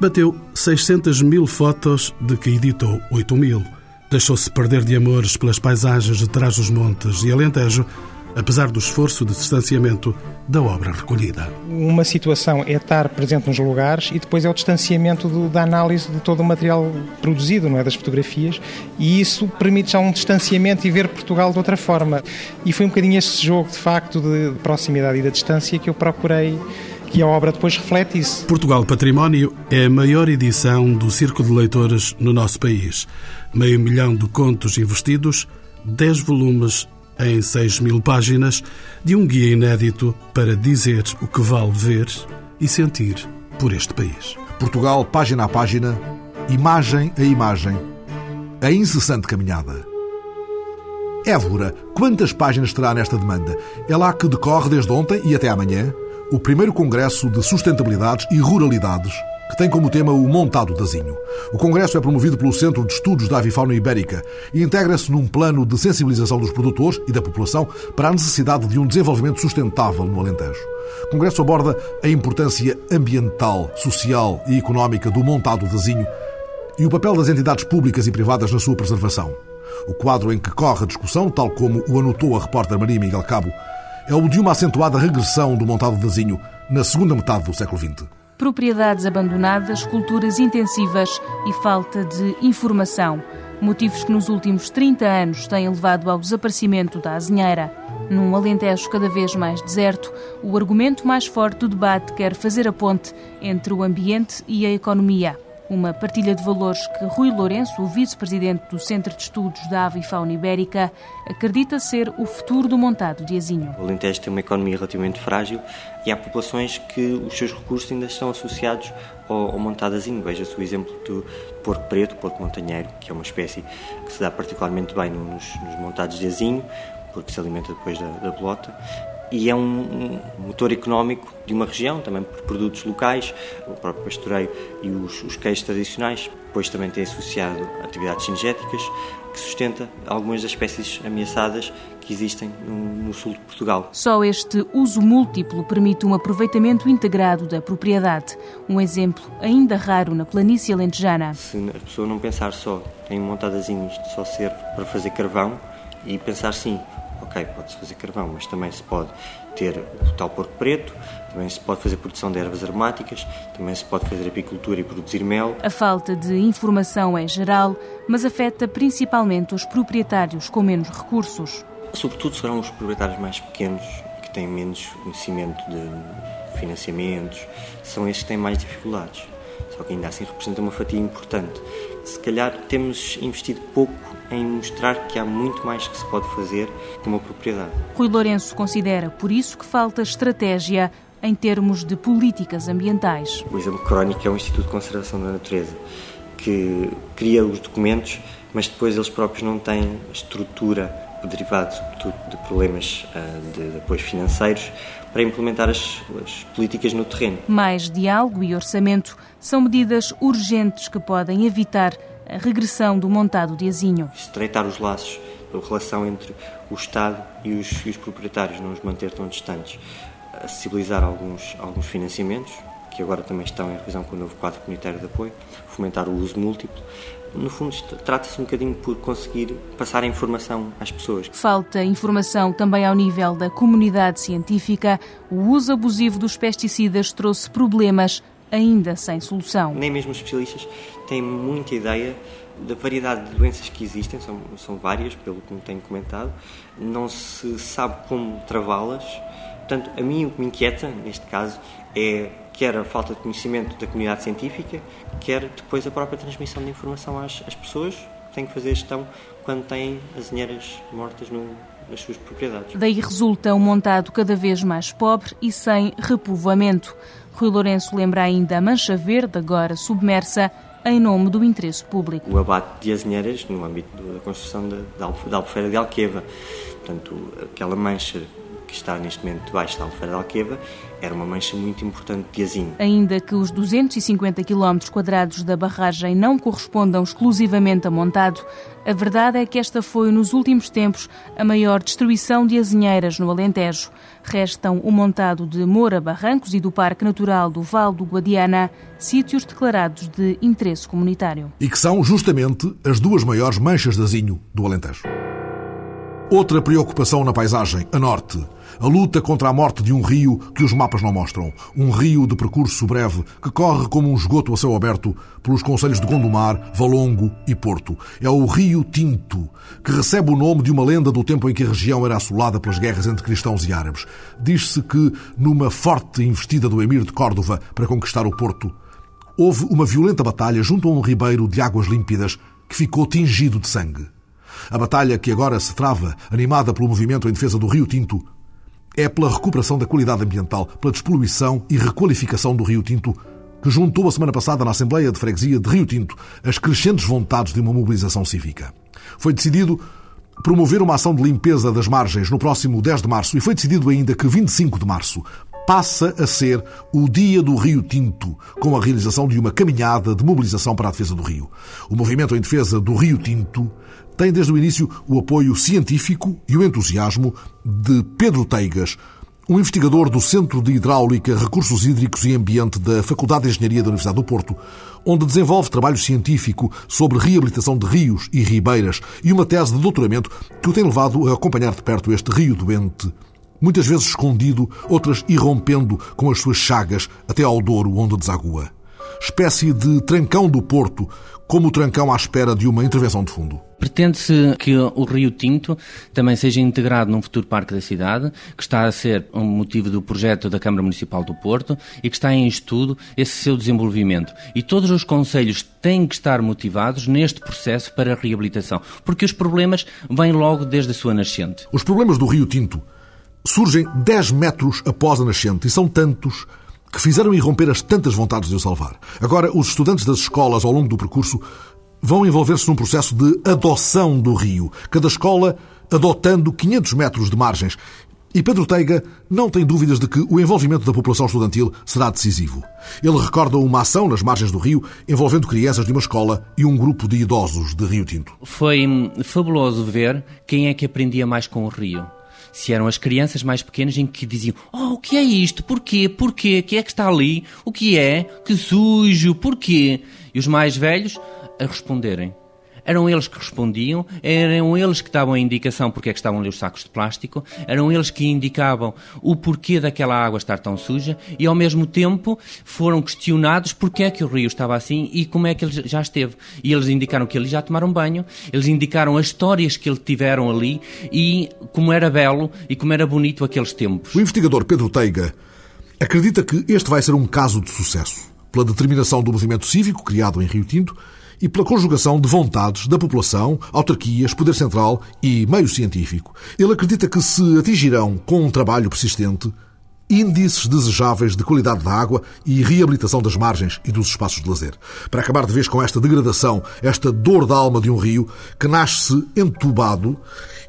[SPEAKER 22] bateu 600 mil fotos, de que editou 8 mil. Deixou-se perder de amores pelas paisagens de trás dos montes e Alentejo, apesar do esforço de distanciamento da obra recolhida.
[SPEAKER 24] Uma situação é estar presente nos lugares e depois é o distanciamento do, da análise de todo o material produzido, não é, das fotografias, e isso permite já um distanciamento e ver Portugal de outra forma. E foi um bocadinho este jogo, de facto, de proximidade e da distância que eu procurei que a obra depois reflete isso.
[SPEAKER 22] Portugal Património é a maior edição do Círculo de Leitores no nosso país. Meio milhão de contos investidos, 10 volumes em 6 mil páginas, de um guia inédito para dizer o que vale ver e sentir por este país.
[SPEAKER 1] Portugal, página a página, imagem a imagem, a incessante caminhada. Évora, quantas páginas terá nesta demanda? É lá que decorre desde ontem e até amanhã o primeiro Congresso de Sustentabilidades e Ruralidades, que tem como tema o Montado da Zinho. O Congresso é promovido pelo Centro de Estudos da Avifauna Ibérica e integra-se num plano de sensibilização dos produtores e da população para a necessidade de um desenvolvimento sustentável no Alentejo. O Congresso aborda a importância ambiental, social e económica do montado da Zinho e o papel das entidades públicas e privadas na sua preservação. O quadro em que corre a discussão, tal como o anotou a repórter Maria Miguel Cabo, é o de uma acentuada regressão do montado de Zinho na segunda metade do século XX.
[SPEAKER 25] Propriedades abandonadas, culturas intensivas e falta de informação. Motivos que nos últimos 30 anos têm levado ao desaparecimento da azinheira. Num Alentejo cada vez mais deserto, o argumento mais forte do debate quer fazer a ponte entre o ambiente e a economia. Uma partilha de valores que Rui Lourenço, o vice-presidente do Centro de Estudos da Ave e Fauna Ibérica, acredita ser o futuro do montado de Azinho.
[SPEAKER 26] O Alentejo tem uma economia relativamente frágil e há populações que os seus recursos ainda estão associados ao, ao montado Azinho. Veja-se o exemplo do porco preto, porco montanheiro, que é uma espécie que se dá particularmente bem nos, nos montados de Azinho, porque se alimenta depois da, da bolota e é um, motor económico de uma região, também por produtos locais, o próprio pastoreio e os, os queijos tradicionais. Depois também tem associado atividades cinegéticas que sustenta algumas das espécies ameaçadas que existem no, no, sul de Portugal.
[SPEAKER 25] Só este uso múltiplo permite um aproveitamento integrado da propriedade. Um exemplo ainda raro na planície alentejana.
[SPEAKER 26] Se a pessoa não pensar só em montadazinhos de só serve para fazer carvão e pensar sim, ok, pode-se fazer carvão, mas também se pode ter o tal porco preto, também se pode fazer produção de ervas aromáticas, também se pode fazer apicultura e produzir mel.
[SPEAKER 25] A falta de informação é geral, mas afeta principalmente os proprietários com menos recursos.
[SPEAKER 26] Sobretudo serão os proprietários mais pequenos, que têm menos conhecimento de financiamentos, são estes que têm mais dificuldades. Só que ainda assim representa uma fatia importante. Se calhar temos investido pouco em mostrar que há muito mais que se pode fazer com uma propriedade.
[SPEAKER 25] Rui Lourenço considera, por isso, que falta estratégia em termos de políticas ambientais.
[SPEAKER 26] O exemplo crónico é o Instituto de Conservação da Natureza, que cria os documentos, mas depois eles próprios não têm estrutura derivado sobretudo de problemas de, de apoios financeiros para implementar as, as, políticas no terreno.
[SPEAKER 25] Mais diálogo e orçamento são medidas urgentes que podem evitar a regressão do montado de azinho.
[SPEAKER 26] Estreitar os laços, a relação entre o Estado e os, e os proprietários, não os manter tão distantes. Acessibilizar alguns, alguns financiamentos, que agora também estão em revisão com o novo quadro comunitário de apoio, fomentar o uso múltiplo. No fundo, trata-se um bocadinho por conseguir passar a informação às pessoas.
[SPEAKER 25] Falta informação também ao nível da comunidade científica. O uso abusivo dos pesticidas trouxe problemas ainda sem solução.
[SPEAKER 26] Nem mesmo os especialistas têm muita ideia da variedade de doenças que existem, são, são várias, pelo que me tenho comentado, não se sabe como travá-las. Portanto, a mim o que me inquieta, neste caso, é quer a falta de conhecimento da comunidade científica, quer depois a própria transmissão de informação às, às pessoas que têm que fazer gestão quando têm azinheiras mortas no, nas suas propriedades.
[SPEAKER 25] Daí resulta um montado cada vez mais pobre e sem repovoamento. Rui Lourenço lembra ainda a Mancha Verde, agora submersa, em nome do interesse público.
[SPEAKER 26] O abate de azinheiras no âmbito da construção da, da Albufeira de Alqueva. Portanto, aquela mancha está neste momento debaixo da Albufeira de Alqueva era uma mancha muito importante de azinho.
[SPEAKER 25] Ainda que os 250 km quadrados da barragem não correspondam exclusivamente a montado, a verdade é que esta foi, nos últimos tempos, a maior destruição de azinheiras no Alentejo. Restam o montado de Moura Barrancos e do Parque Natural do Val do Guadiana, sítios declarados de interesse comunitário.
[SPEAKER 1] E que são justamente as duas maiores manchas de azinho do Alentejo. Outra preocupação na paisagem, a norte. A luta contra a morte de um rio que os mapas não mostram. Um rio de percurso breve que corre como um esgoto a céu aberto pelos conselhos de Gondomar, Valongo e Porto. É o Rio Tinto, que recebe o nome de uma lenda do tempo em que a região era assolada pelas guerras entre cristãos e árabes. Diz-se que, numa forte investida do emir de Córdova para conquistar o Porto, houve uma violenta batalha junto a um ribeiro de águas límpidas que ficou tingido de sangue. A batalha que agora se trava, animada pelo movimento em defesa do Rio Tinto, é pela recuperação da qualidade ambiental, pela despoluição e requalificação do Rio Tinto, que juntou a semana passada na Assembleia de Freguesia de Rio Tinto as crescentes vontades de uma mobilização cívica. Foi decidido promover uma ação de limpeza das margens no próximo 10 de março e foi decidido ainda que 25 de março passa a ser o Dia do Rio Tinto, com a realização de uma caminhada de mobilização para a defesa do rio. O movimento em defesa do Rio Tinto tem desde o início o apoio científico e o entusiasmo de Pedro Teigas, um investigador do Centro de Hidráulica, Recursos Hídricos e Ambiente da Faculdade de Engenharia da Universidade do Porto, onde desenvolve trabalho científico sobre reabilitação de rios e ribeiras e uma tese de doutoramento que o tem levado a acompanhar de perto este rio doente muitas vezes escondido, outras irrompendo com as suas chagas até ao Douro onde desagua. Espécie de trancão do Porto, como o trancão à espera de uma intervenção de fundo.
[SPEAKER 27] Pretende-se que o Rio Tinto também seja integrado num futuro parque da cidade, que está a ser um motivo do projeto da Câmara Municipal do Porto e que está em estudo esse seu desenvolvimento. E todos os conselhos têm que estar motivados neste processo para a reabilitação, porque os problemas vêm logo desde a sua nascente.
[SPEAKER 1] Os problemas do Rio Tinto surgem 10 metros após a nascente e são tantos que fizeram irromper as tantas vontades de o salvar. Agora, os estudantes das escolas, ao longo do percurso, vão envolver-se num processo de adoção do rio, cada escola adotando 500 metros de margens. E Pedro Teiga não tem dúvidas de que o envolvimento da população estudantil será decisivo. Ele recorda uma ação nas margens do rio envolvendo crianças de uma escola e um grupo de idosos de Rio Tinto.
[SPEAKER 27] Foi fabuloso ver quem é que aprendia mais com o rio se eram as crianças mais pequenas em que diziam: Oh, o que é isto? Porquê? Porquê? O que é que está ali? O que é? Que sujo? Porquê? E os mais velhos a responderem: eram eles que respondiam, eram eles que davam a indicação porque é que estavam ali os sacos de plástico, eram eles que indicavam o porquê daquela água estar tão suja e ao mesmo tempo foram questionados porque é que o rio estava assim e como é que ele já esteve. E eles indicaram que ali já tomaram banho, eles indicaram as histórias que eles tiveram ali e como era belo e como era bonito aqueles tempos.
[SPEAKER 1] O investigador Pedro Teiga acredita que este vai ser um caso de sucesso pela determinação do movimento cívico criado em Rio Tinto e pela conjugação de vontades da população, autarquias, poder central e meio científico. Ele acredita que se atingirão, com um trabalho persistente, índices desejáveis de qualidade da água e reabilitação das margens e dos espaços de lazer. Para acabar de vez com esta degradação, esta dor da alma de um rio que nasce entubado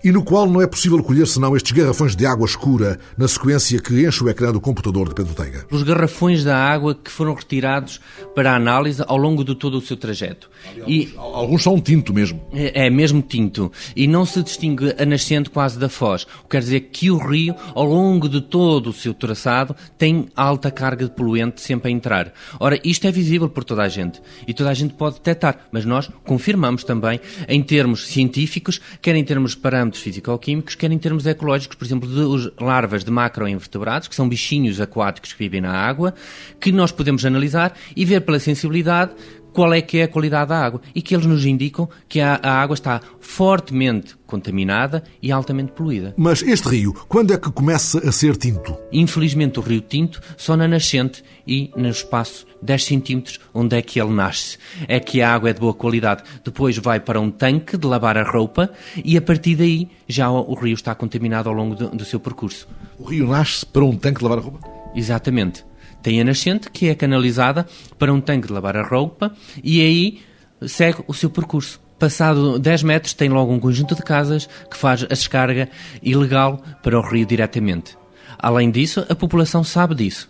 [SPEAKER 1] e no qual não é possível colher senão estes garrafões de água escura na sequência que enche o ecrã do computador de Pedro Teiga.
[SPEAKER 27] Os garrafões da água que foram retirados para análise ao longo de todo o seu trajeto.
[SPEAKER 1] E alguns são tinto mesmo.
[SPEAKER 27] É, é mesmo tinto. E não se distingue a nascente quase da foz. Quer dizer que o rio, ao longo de todo o seu traçado, tem alta carga de poluente sempre a entrar. Ora, isto é visível por toda a gente. E toda a gente pode detectar. Mas nós confirmamos também, em termos científicos, quer em termos parâmetros parâmetros físico-químicos, quer em termos ecológicos, por exemplo, de larvas de macroinvertebrados, que são bichinhos aquáticos que vivem na água, que nós podemos analisar e ver pela sensibilidade qual é que é a qualidade da água e que eles nos indicam que a, a, água está fortemente contaminada e altamente poluída.
[SPEAKER 1] Mas este rio, quando é que começa a ser tinto?
[SPEAKER 27] Infelizmente o rio Tinto só na nascente e no espaço 10 centímetros onde é que ele nasce. É que a água é de boa qualidade. Depois vai para um tanque de lavar a roupa e a partir daí já o, rio está contaminado ao longo do, do seu percurso.
[SPEAKER 1] O rio nasce para um tanque de lavar a roupa?
[SPEAKER 27] Exatamente. Tem a nascente, que é canalizada para um tanque de lavar a roupa, e aí segue o seu percurso. Passado 10 metros, tem logo um conjunto de casas que faz a descarga ilegal para o rio diretamente. Além disso, a população sabe disso.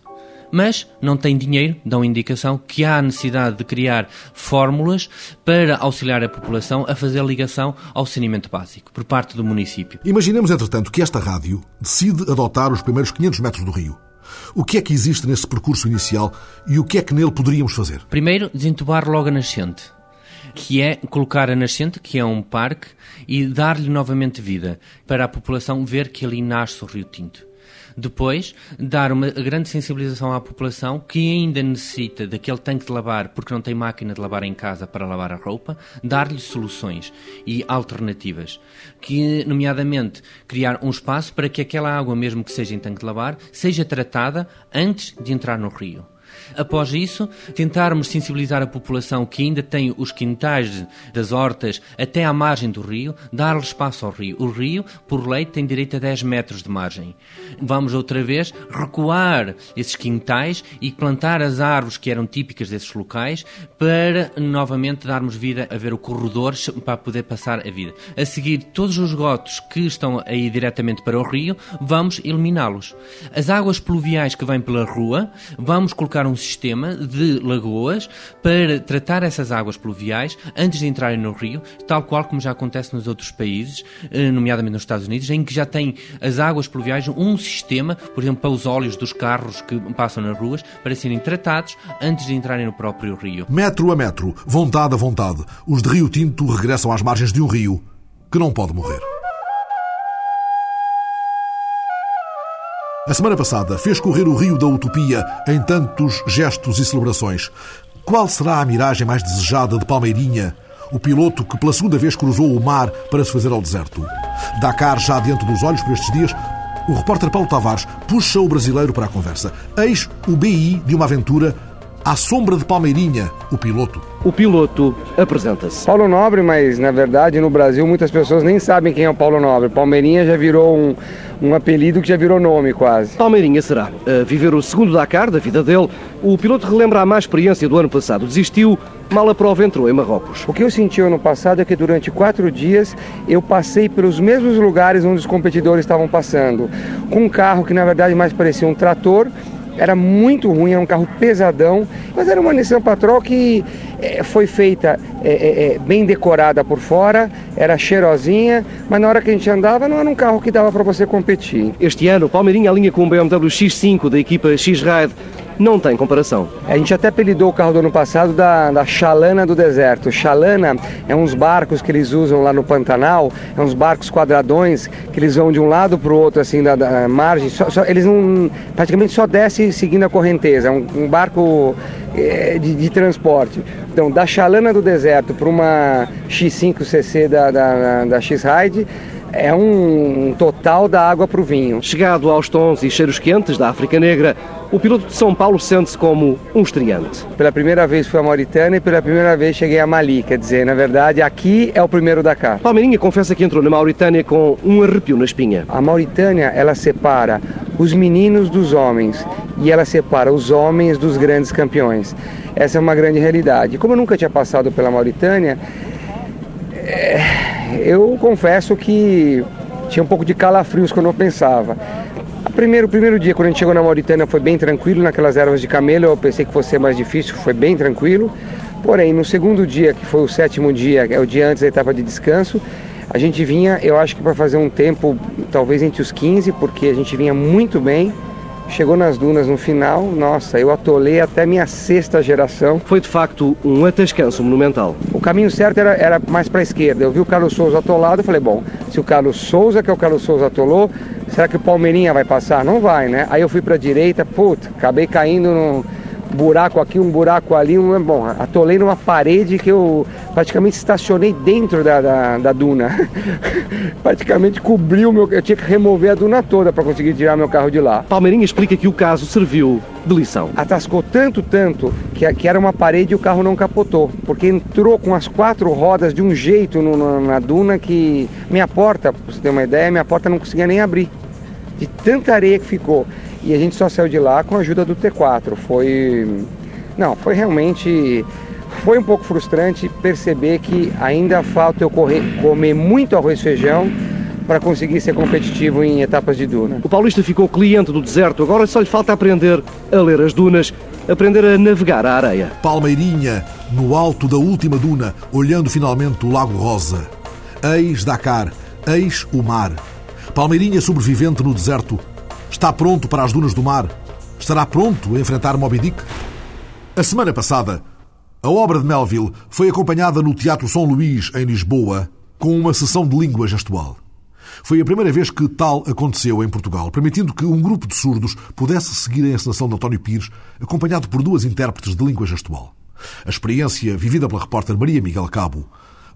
[SPEAKER 27] Mas não tem dinheiro, dão indicação que há necessidade de criar fórmulas para auxiliar a população a fazer ligação ao saneamento básico por parte do município.
[SPEAKER 1] Imaginemos, entretanto, que esta rádio decide adotar os primeiros 500 metros do rio. O que é que existe nesse percurso inicial e o que é que nele poderíamos fazer?
[SPEAKER 27] Primeiro, desentubar logo a nascente, que é colocar a nascente, que é um parque, e dar-lhe novamente vida, para a população ver que ali nasce o Rio Tinto. Depois, dar uma grande sensibilização à população que ainda necessita daquele tanque de lavar porque não tem máquina de lavar em casa para lavar a roupa, dar-lhe soluções e alternativas. Que, nomeadamente, criar um espaço para que aquela água, mesmo que seja em tanque de lavar, seja tratada antes de entrar no rio Após isso, tentarmos sensibilizar a população que ainda tem os quintais das hortas até à margem do rio, dar-lhe espaço ao rio. O rio, por lei, tem direito a 10 metros de margem. Vamos outra vez recuar esses quintais e plantar as árvores que eram típicas desses locais para novamente darmos vida a ver o corredor para poder passar a vida. A seguir, todos os gotos que estão aí diretamente para o rio, vamos eliminá-los. As águas pluviais que vêm pela rua, vamos colocar um sistema de lagoas para tratar essas águas pluviais antes de entrarem no rio, tal qual como já acontece nos outros países, eh, nomeadamente nos Estados Unidos, em que já tem as águas pluviais um sistema, por exemplo, para os óleos dos carros que passam nas ruas, para serem tratados antes de entrarem no próprio rio.
[SPEAKER 1] Metro a metro, vontade a vontade, os de Rio Tinto regressam às margens de um rio que não pode morrer. A semana passada fez correr o rio da utopia em tantos gestos e celebrações. Qual será a miragem mais desejada de Palmeirinha, o piloto que pela segunda vez cruzou o mar para se fazer ao deserto? Dakar já diante dos olhos por estes dias, o repórter Paulo Tavares puxa o brasileiro para a conversa. Eis o BI de uma aventura à sombra de Palmeirinha, o piloto.
[SPEAKER 19] O piloto apresenta-se.
[SPEAKER 28] Paulo Nobre, mas na verdade no Brasil muitas pessoas nem sabem quem é o Paulo Nobre. Palmeirinha já virou um, um apelido que já virou nome quase.
[SPEAKER 19] Palmeirinha será. A viver o segundo Dakar da vida dele, o piloto relembra a má experiência do ano passado. Desistiu, mal a prova entrou em Marrocos.
[SPEAKER 28] O que eu senti ano passado é que durante quatro dias eu passei pelos mesmos lugares onde os competidores estavam passando. Com um carro que na verdade mais parecia um trator era muito ruim, era um carro pesadão, mas era uma Nissan Patrol que é, foi feita é, é, bem decorada por fora, era cheirosinha, mas na hora que a gente andava não era um carro que dava para você competir.
[SPEAKER 19] Este ano, Palmeirinha alinha com o BMW X5 da equipa X-Ride não tem comparação.
[SPEAKER 28] A gente até apelidou o carro do ano passado da, da Chalana do deserto. Chalana é uns barcos que eles usam lá no Pantanal, é uns barcos quadradões que eles vão de um lado para o outro, assim, da, da margem. Só, só, eles não, praticamente só descem seguindo a correnteza. É um, um barco é, de, de, transporte. Então, da Chalana do deserto para uma X5CC da, da, da X-Ride é um total da água para o vinho.
[SPEAKER 19] Chegado aos tons e cheiros quentes da África Negra, o piloto de São Paulo sente-se como um estreante.
[SPEAKER 28] Pela primeira vez fui a Mauritânia e pela primeira vez cheguei a Mali. Quer dizer, na verdade, aqui é o primeiro Dakar.
[SPEAKER 19] Palmeirinha confessa que entrou na Mauritânia com um arrepio na espinha.
[SPEAKER 28] A Mauritânia, ela separa os meninos dos homens e ela separa os homens dos grandes campeões. Essa é uma grande realidade. Como eu nunca tinha passado pela Mauritânia, é, eu confesso que tinha um pouco de calafrios quando eu pensava. O primeiro, primeiro dia, quando a gente chegou na Mauritânia, foi bem tranquilo, naquelas ervas de camelo, eu pensei que fosse mais difícil, foi bem tranquilo. Porém, no segundo dia, que foi o sétimo dia, é o dia antes da etapa de descanso, a gente vinha, eu acho que para fazer um tempo, talvez entre os 15, porque a gente vinha muito bem, Chegou nas dunas no final, nossa, eu atolei até minha sexta geração.
[SPEAKER 19] Foi de facto um atascanço monumental.
[SPEAKER 28] O caminho certo era, era mais para a esquerda. Eu vi o Carlos Souza atolado, falei, bom, se o Carlos Souza, que é o Carlos Souza atolou, será que o Palmeirinha vai passar? Não vai, né? Aí eu fui para a direita, puta, acabei caindo no buraco aqui, um buraco ali, um, bom, atolei numa parede que eu praticamente estacionei dentro da, da, da duna. (laughs) praticamente cobriu meu. Eu tinha que remover a duna toda para conseguir tirar meu carro de lá.
[SPEAKER 19] Palmeirinha explica que o caso serviu de lição.
[SPEAKER 28] Atascou tanto, tanto, que, que era uma parede e o carro não capotou. Porque entrou com as quatro rodas de um jeito no, na duna que minha porta, para você ter uma ideia, minha porta não conseguia nem abrir. De tanta areia que ficou. E a gente só saiu de lá com a ajuda do T4. Foi. Não, foi realmente. Foi um pouco frustrante perceber que ainda falta eu correr, comer muito arroz e feijão para conseguir ser competitivo em etapas de duna.
[SPEAKER 19] O paulista ficou cliente do deserto, agora só lhe falta aprender a ler as dunas, aprender a navegar a areia.
[SPEAKER 1] Palmeirinha, no alto da última duna, olhando finalmente o Lago Rosa. Eis Dakar, eis o mar. Palmeirinha sobrevivente no deserto, Está pronto para as dunas do mar? Estará pronto a enfrentar Moby Dick? A semana passada, a obra de Melville foi acompanhada no Teatro São Luís, em Lisboa, com uma sessão de língua gestual. Foi a primeira vez que tal aconteceu em Portugal, permitindo que um grupo de surdos pudesse seguir a encenação de António Pires, acompanhado por duas intérpretes de língua gestual. A experiência vivida pela repórter Maria Miguel Cabo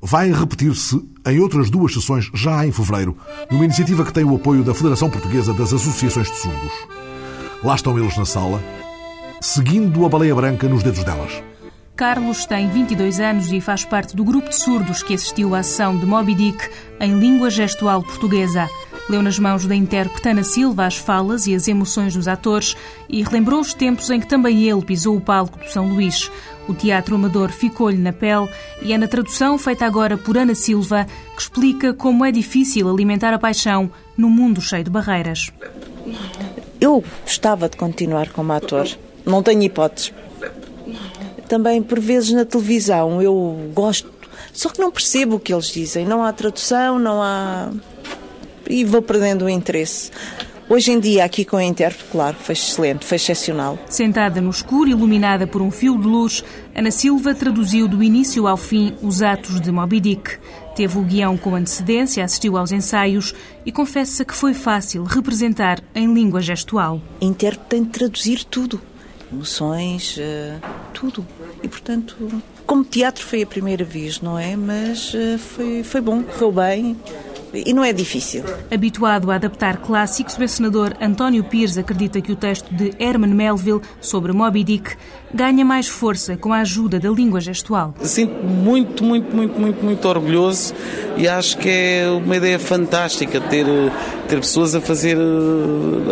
[SPEAKER 1] vai repetir-se em outras duas sessões já em fevereiro, numa iniciativa que tem o apoio da Federação Portuguesa das Associações de Surdos. Lá estão eles na sala, seguindo a baleia branca nos dedos delas.
[SPEAKER 25] Carlos tem 22 anos e faz parte do grupo de surdos que assistiu à sessão de Moby Dick em língua gestual portuguesa. Leu nas mãos da intérprete Ana Silva as falas e as emoções dos atores e relembrou os tempos em que também ele pisou o palco do São Luís. O teatro amador ficou-lhe na pele e é na tradução feita agora por Ana Silva que explica como é difícil alimentar a paixão num mundo cheio de barreiras.
[SPEAKER 15] Eu gostava de continuar como ator, não tenho hipóteses. Também, por vezes, na televisão, eu gosto, só que não percebo o que eles dizem. Não há tradução, não há. E vou perdendo o interesse. Hoje em dia, aqui com a intérprete, claro, foi excelente, foi excepcional.
[SPEAKER 25] Sentada no escuro, iluminada por um fio de luz, Ana Silva traduziu do início ao fim os atos de Moby Dick. Teve o guião com antecedência, assistiu aos ensaios e confessa que foi fácil representar em língua gestual.
[SPEAKER 15] A intérprete tem de traduzir tudo. Emoções, uh, tudo. E, portanto, como teatro foi a primeira vez, não é? Mas uh, foi, foi bom, correu bem e não é difícil.
[SPEAKER 25] Habituado a adaptar clássicos, o senador António Pires acredita que o texto de Herman Melville sobre Moby Dick ganha mais força com a ajuda da língua gestual.
[SPEAKER 29] Sinto muito, muito, muito, muito, muito orgulhoso e acho que é uma ideia fantástica ter, ter pessoas a fazer,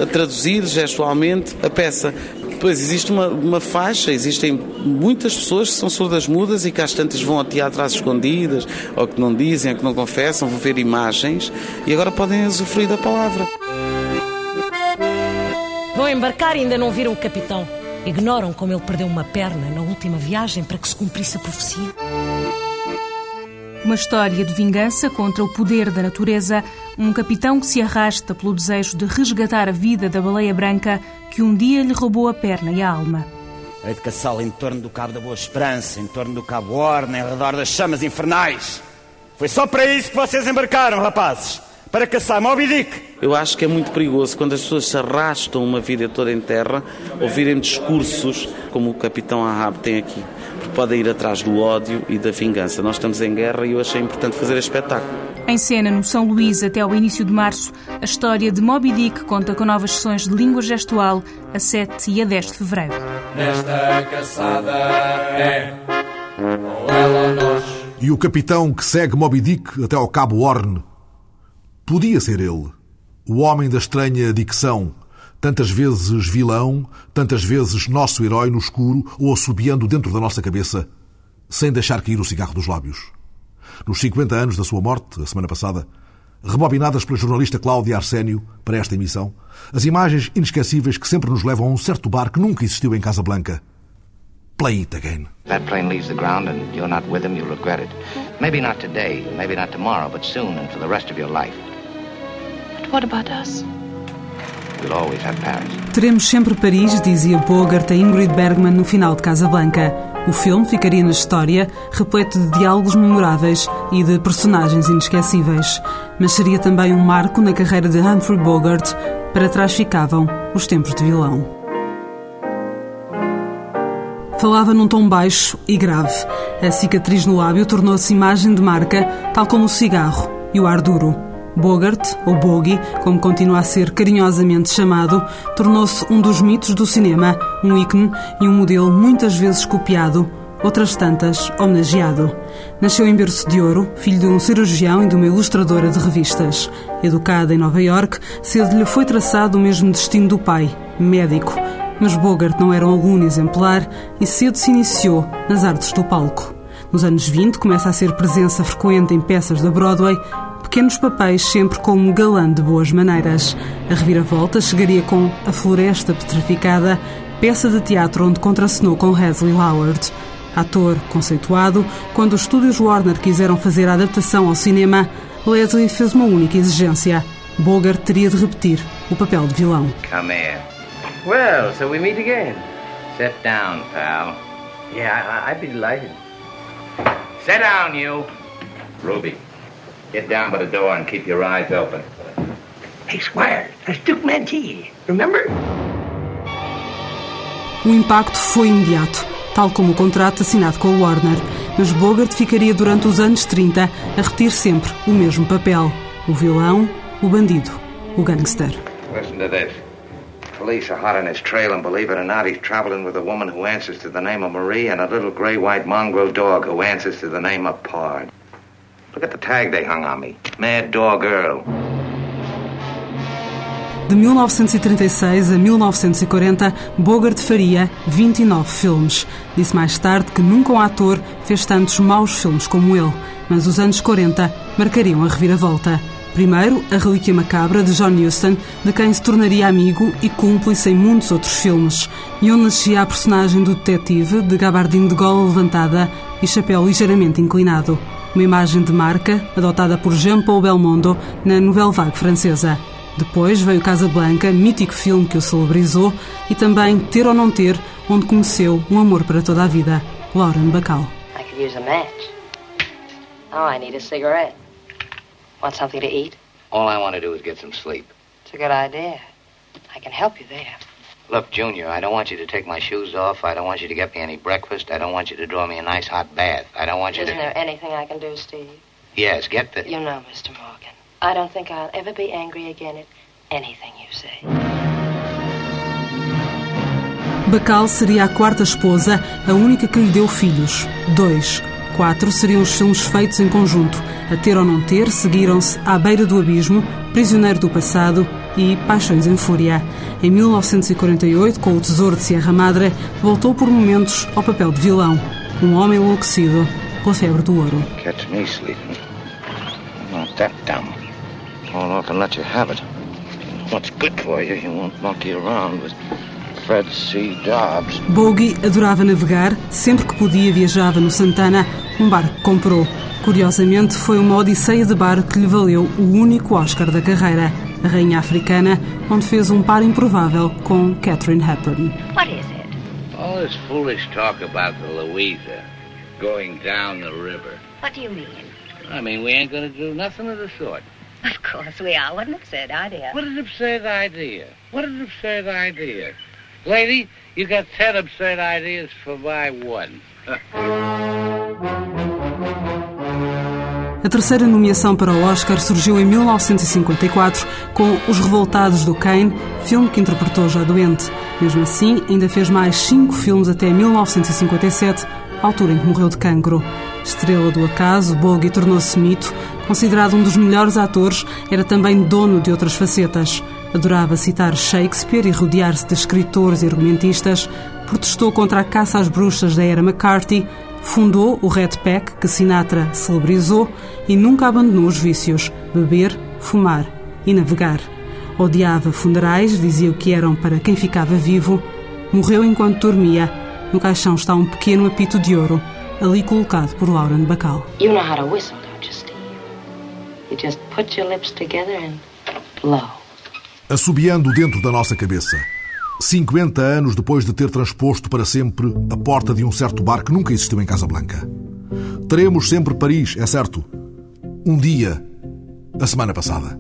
[SPEAKER 29] a traduzir gestualmente a peça. Pois, existe uma, uma faixa, existem muitas pessoas que são surdas mudas e que às tantas vão ao teatro às escondidas, ou que não dizem, ou que não confessam, vão ver imagens e agora podem usufruir da palavra.
[SPEAKER 30] Vão embarcar e ainda não viram o capitão. Ignoram como ele perdeu uma perna na última viagem para que se cumprisse a profecia.
[SPEAKER 25] Uma história de vingança contra o poder da natureza, um capitão que se arrasta pelo desejo de resgatar a vida da baleia branca que um dia lhe roubou a perna e a alma.
[SPEAKER 31] Hei de caçá-la em torno do Cabo da Boa Esperança, em torno do Cabo Horn, em redor das chamas infernais. Foi só para isso que vocês embarcaram, rapazes para caçar Moby Dick.
[SPEAKER 29] Eu acho que é muito perigoso quando as pessoas se arrastam uma vida toda em terra, ouvirem discursos como o Capitão Ahab tem aqui, podem ir atrás do ódio e da vingança. Nós estamos em guerra e eu achei importante fazer este espetáculo.
[SPEAKER 25] Em cena, no São Luís, até ao início de março, a história de Moby Dick conta com novas sessões de língua gestual a 7 e a 10 de fevereiro.
[SPEAKER 32] Nesta caçada é ou ela ou nós.
[SPEAKER 1] E o capitão que segue Moby Dick até ao Cabo Horn Podia ser ele, o homem da estranha dicção, tantas vezes vilão, tantas vezes nosso herói no escuro ou assobiando dentro da nossa cabeça, sem deixar cair o cigarro dos lábios. Nos 50 anos da sua morte, a semana passada, rebobinadas pela jornalista Cláudia Arsénio para esta emissão, as imagens inesquecíveis que sempre nos levam a um certo bar que nunca existiu em Casa Blanca. Play it again.
[SPEAKER 33] That plane leaves the ground and you're not with him, you'll regret it. Maybe not today, maybe not tomorrow, but soon and for the rest of your life.
[SPEAKER 34] What about us?
[SPEAKER 25] Teremos sempre Paris, dizia Bogart a Ingrid Bergman no final de Casablanca. O filme ficaria na história, repleto de diálogos memoráveis e de personagens inesquecíveis. Mas seria também um marco na carreira de Humphrey Bogart. Para trás ficavam os tempos de vilão. Falava num tom baixo e grave. A cicatriz no lábio tornou-se imagem de marca, tal como o cigarro e o ar duro. Bogart, ou Bogey, como continua a ser carinhosamente chamado, tornou-se um dos mitos do cinema, um ícone e um modelo muitas vezes copiado, outras tantas homenageado. Nasceu em berço de ouro, filho de um cirurgião e de uma ilustradora de revistas. Educada em Nova York, cedo lhe foi traçado o mesmo destino do pai, médico. Mas Bogart não era um aluno exemplar e cedo se iniciou nas artes do palco. Nos anos 20 começa a ser presença frequente em peças da Broadway pequenos papéis sempre como galã de boas maneiras. A reviravolta chegaria com A Floresta Petrificada, peça de teatro onde contracenou com Leslie Howard. Ator conceituado, quando os estúdios Warner quiseram fazer a adaptação ao cinema, Leslie fez uma única exigência. Bogart teria de repetir o papel de vilão.
[SPEAKER 33] Come here. Well, so we meet again. Sit down, pal. Yeah, I'd be delighted. Sit down, you. Ruby. Get down by the door and keep your eyes open.
[SPEAKER 35] Hey, Squire, that's Duke Mantee. Remember?
[SPEAKER 25] O impacto foi imediato, tal como o contrato assinado com o Warner, mas Bogart ficaria durante os anos 30 a repetir sempre o mesmo papel: o vilão, o bandido, o gangster.
[SPEAKER 33] Listen to this. police are hot on his trail, and believe it or not, he's traveling with a woman who answers to the name of Marie and a little gray-white mongrel dog who answers to the name of Pard. Look at the tag they hung on me. Mad Dog.
[SPEAKER 36] De 1936 a 1940, Bogart faria 29 filmes. Disse mais tarde que nunca um ator fez tantos maus filmes como ele, mas os anos 40 marcariam a reviravolta. Primeiro, A Relíquia Macabra, de John Huston, de quem se tornaria amigo e cúmplice em muitos outros filmes, e onde nascia a personagem do detetive, de gabardine de gola levantada e chapéu ligeiramente inclinado. Uma imagem de marca adotada por Jean-Paul Belmondo na Nouvelle Vague francesa. Depois veio Casablanca, mítico filme que o celebrizou, e também Ter ou Não Ter, onde conheceu um amor para toda a vida, Lauren Bacall.
[SPEAKER 37] I could use a match. Oh, I need a cigarette. Want something to eat?
[SPEAKER 33] All I want to do is get some sleep.
[SPEAKER 37] It's a good idea. I can help you there.
[SPEAKER 33] Look, Junior, I don't want you to take my shoes off. I don't want you to get me any breakfast. I don't want you to draw me a nice hot bath. I don't want you to.
[SPEAKER 37] Isn't there anything I can do, Steve?
[SPEAKER 33] Yes, get the.
[SPEAKER 37] You know, Mr. Morgan, I don't think I'll ever be angry again at anything you say.
[SPEAKER 36] Bacal seria a quarta esposa, a única que lhe deu filhos. Dois. Quatro seriam os filmes feitos em conjunto. A Ter ou Não Ter seguiram-se À Beira do Abismo, Prisioneiro do Passado e Paixões em Fúria. Em 1948, com O Tesouro de Sierra Madre, voltou por momentos ao papel de vilão. Um homem enlouquecido pela febre do ouro.
[SPEAKER 33] Catch me sleeping. I'm not that dumb. All off and let you have it. What's good for you, you won't monkey around with.
[SPEAKER 36] Bogie adorava navegar, sempre que podia viajava no Santana, um barco que comprou. Curiosamente, foi uma odisseia de barco que lhe valeu o único Oscar da carreira, a Rainha Africana, onde fez um par improvável com Catherine Hepburn.
[SPEAKER 37] What is it?
[SPEAKER 33] All this foolish talk about the Louisa going down the river.
[SPEAKER 37] What do you mean?
[SPEAKER 33] I mean, we ain't gonna do nothing of the sort.
[SPEAKER 37] Of course we are. What an absurd idea.
[SPEAKER 33] What an absurd idea. What an absurd idea. Lady, you got ten absurd ideas for my one.
[SPEAKER 36] A terceira nomeação para o Oscar surgiu em 1954 com Os Revoltados do Kane, filme que interpretou já doente. Mesmo assim, ainda fez mais cinco filmes até 1957, altura em que morreu de cancro. Estrela do acaso, Bogie tornou-se mito. Considerado um dos melhores atores, era também dono de outras facetas. Adorava citar Shakespeare e rodear-se de escritores e argumentistas. Protestou contra a caça às bruxas da era McCarthy. Fundou o Red Pack, que Sinatra celebrizou, e nunca abandonou os vícios: beber, fumar e navegar. Odiava funerais, dizia que eram para quem ficava vivo. Morreu enquanto dormia. No caixão está um pequeno apito de ouro, ali colocado por Lauren Bacall.
[SPEAKER 37] You know how to whistle, don't you, Steve? You just put your lips together and blow.
[SPEAKER 1] Assobiando dentro da nossa cabeça. 50 anos depois de ter transposto para sempre a porta de um certo bar que nunca existiu em Casablanca. Teremos sempre Paris, é certo. Um dia, a semana passada.